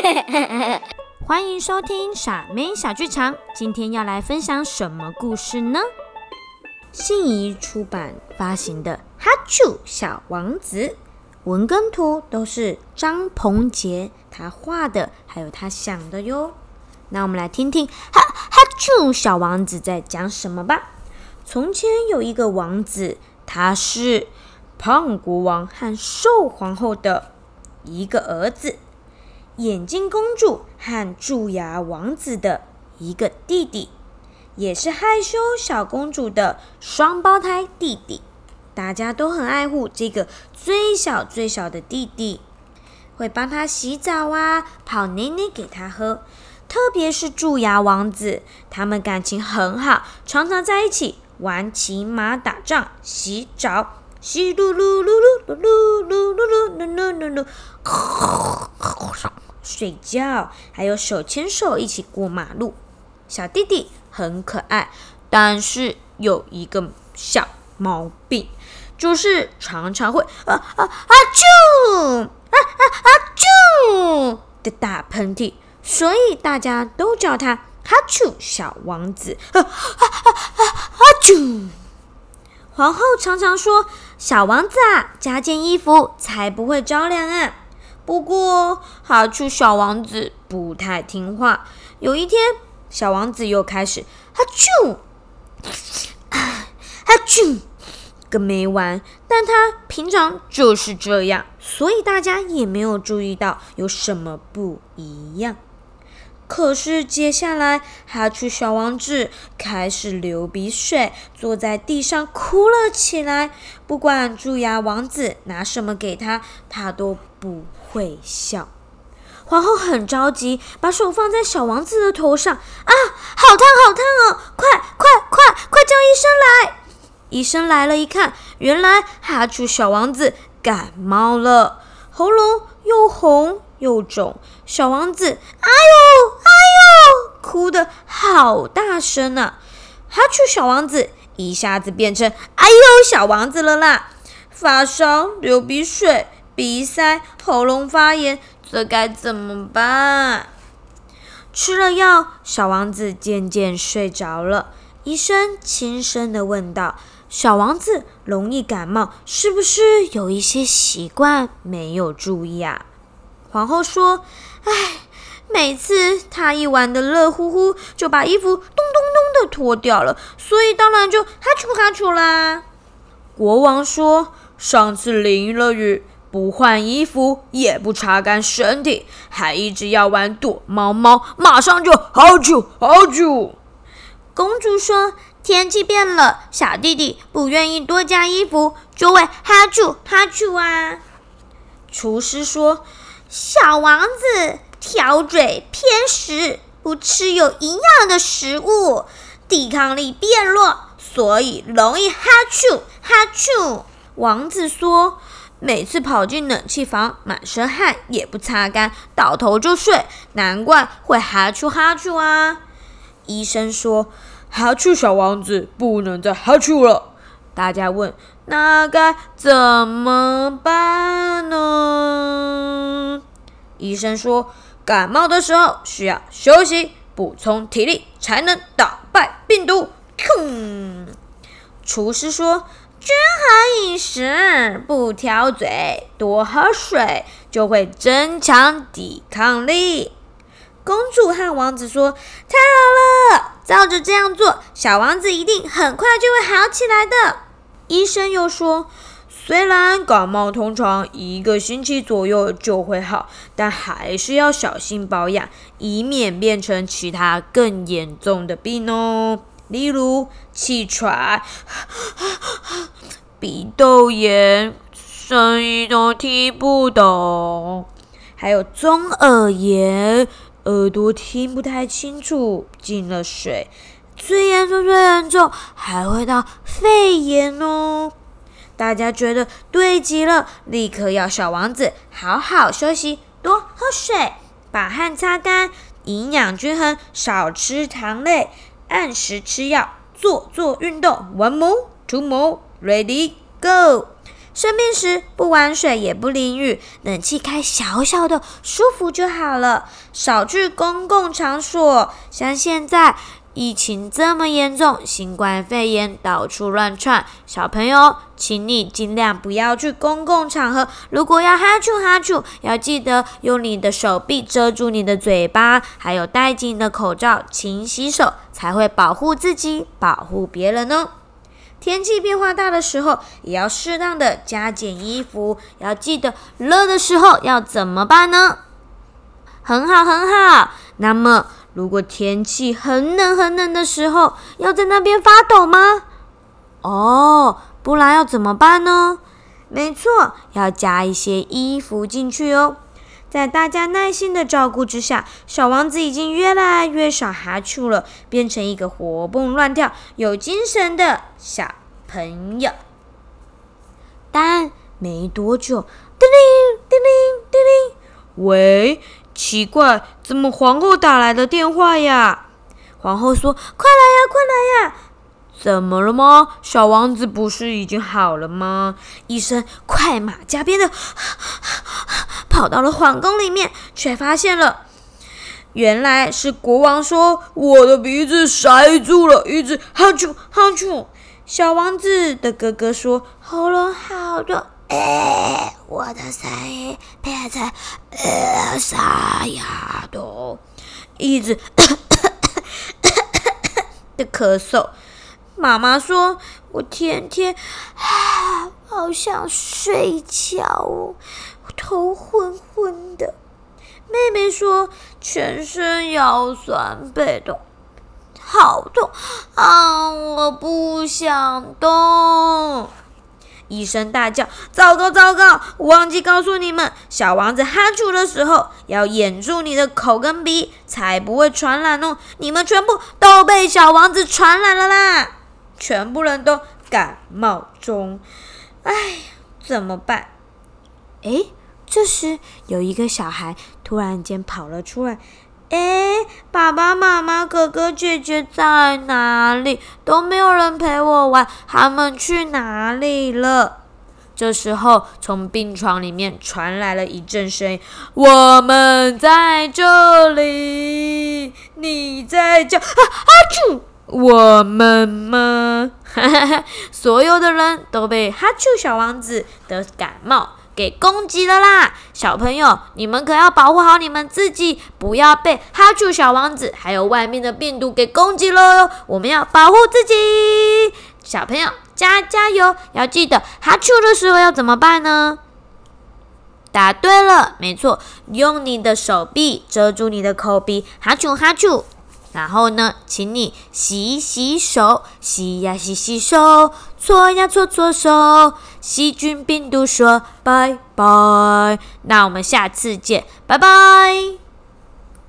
欢迎收听傻妹小剧场，今天要来分享什么故事呢？信宜出版发行的《哈啾小王子》，文跟图都是张鹏杰他画的，还有他想的哟。那我们来听听《哈哈啾小王子》在讲什么吧。从前有一个王子，他是胖国王和瘦皇后的一个儿子。眼镜公主和蛀牙王子的一个弟弟，也是害羞小公主的双胞胎弟弟。大家都很爱护这个最小最小的弟弟，会帮他洗澡啊，泡奶奶给他喝。特别是蛀牙王子，他们感情很好，常常在一起玩骑马、打仗、洗澡。稀噜噜噜噜噜噜噜噜噜噜噜噜。睡觉，还有手牵手一起过马路。小弟弟很可爱，但是有一个小毛病，就是常常会啊啊啊啾啊啊啊啾的打喷嚏，所以大家都叫他哈啾小王子。啊啊啊啊啊啾！皇后常常说：“小王子啊，加件衣服才不会着凉啊。”不过，哈啾小王子不太听话。有一天，小王子又开始哈啾，哈啾个没完。但他平常就是这样，所以大家也没有注意到有什么不一样。可是接下来，哈啾小王子开始流鼻水，坐在地上哭了起来。不管蛀牙王子拿什么给他，他都不会笑。皇后很着急，把手放在小王子的头上。啊，好烫，好烫哦！快快快快叫医生来！医生来了，一看，原来哈啾小王子感冒了，喉咙又红。又肿，小王子，哎呦哎呦，哭得好大声啊！哈啾，小王子一下子变成哎呦小王子了啦！发烧、流鼻水、鼻塞、喉咙发炎，这该怎么办？吃了药，小王子渐渐睡着了。医生轻声的问道：“小王子容易感冒，是不是有一些习惯没有注意啊？”皇后说：“哎，每次他一玩的热乎乎，就把衣服咚咚咚的脱掉了，所以当然就哈啾哈啾啦。”国王说：“上次淋了雨，不换衣服，也不擦干身体，还一直要玩躲猫猫，马上就哈啾哈啾。”公主说：“天气变了，小弟弟不愿意多加衣服，就会哈啾哈啾啊。”厨师说。小王子挑嘴偏食，不吃有营养的食物，抵抗力变弱，所以容易哈啾哈啾。王子说：“每次跑进冷气房，满身汗也不擦干，倒头就睡，难怪会哈啾哈啾啊。”医生说：“哈啾小王子不能再哈啾了。”大家问：“那该怎么办呢？”医生说：“感冒的时候需要休息，补充体力，才能打败病毒。”哼。厨师说：“均衡饮食，不挑嘴，多喝水，就会增强抵抗力。”公主和王子说：“太好了，照着这样做，小王子一定很快就会好起来的。”医生又说。虽然感冒通常一个星期左右就会好，但还是要小心保养，以免变成其他更严重的病哦。例如气喘、鼻窦炎、声音都听不懂，还有中耳炎，耳朵听不太清楚，进了水，最严重、最严重还会到肺炎哦。大家觉得对极了，立刻要小王子好好休息，多喝水，把汗擦干，营养均衡，少吃糖类，按时吃药，做做运动。One more, two more, ready, go！生病时不玩水也不淋雨，冷气开小小的，舒服就好了。少去公共场所，像现在。疫情这么严重，新冠肺炎到处乱窜，小朋友，请你尽量不要去公共场合。如果要哈啾哈啾，要记得用你的手臂遮住你的嘴巴，还有戴紧的口罩，勤洗手，才会保护自己，保护别人哦。天气变化大的时候，也要适当的加减衣服。要记得热的时候要怎么办呢？很好，很好。那么。如果天气很冷很冷的时候，要在那边发抖吗？哦，不然要怎么办呢？没错，要加一些衣服进去哦。在大家耐心的照顾之下，小王子已经越来越少哈啾了，变成一个活蹦乱跳、有精神的小朋友。但没多久，叮铃叮铃叮铃，喂。奇怪，怎么皇后打来的电话呀？皇后说：“快来呀，快来呀！”怎么了吗？小王子不是已经好了吗？医生快马加鞭的跑到了皇宫里面，却发现了，原来是国王说：“我的鼻子塞住了，一直哈啾哈啾。”小王子的哥哥说：“喉咙好痛。”哎，我的声音变成呃沙哑的，一直 的咳嗽。妈妈说我天天啊，好想睡觉，头昏昏的。妹妹说全身腰酸背痛，好痛啊，我不想动。医生大叫：“糟糕，糟糕！忘记告诉你们，小王子哈啾的时候要掩住你的口跟鼻，才不会传染哦。你们全部都被小王子传染了啦！全部人都感冒中，哎，怎么办？哎，这时有一个小孩突然间跑了出来。”哎，爸爸妈妈、哥哥姐姐在哪里？都没有人陪我玩，他们去哪里了？这时候，从病床里面传来了一阵声音：“我们在这里，你在叫啊啊啾，我们吗？”哈哈哈！所有的人都被哈啾小王子的感冒。给攻击了啦！小朋友，你们可要保护好你们自己，不要被哈啾小王子还有外面的病毒给攻击了哟！我们要保护自己，小朋友加加油！要记得哈啾的时候要怎么办呢？答对了，没错，用你的手臂遮住你的口鼻，哈啾哈啾。然后呢，请你洗洗手，洗呀洗洗手，搓呀搓搓手，细菌病毒说拜拜。那我们下次见，拜拜。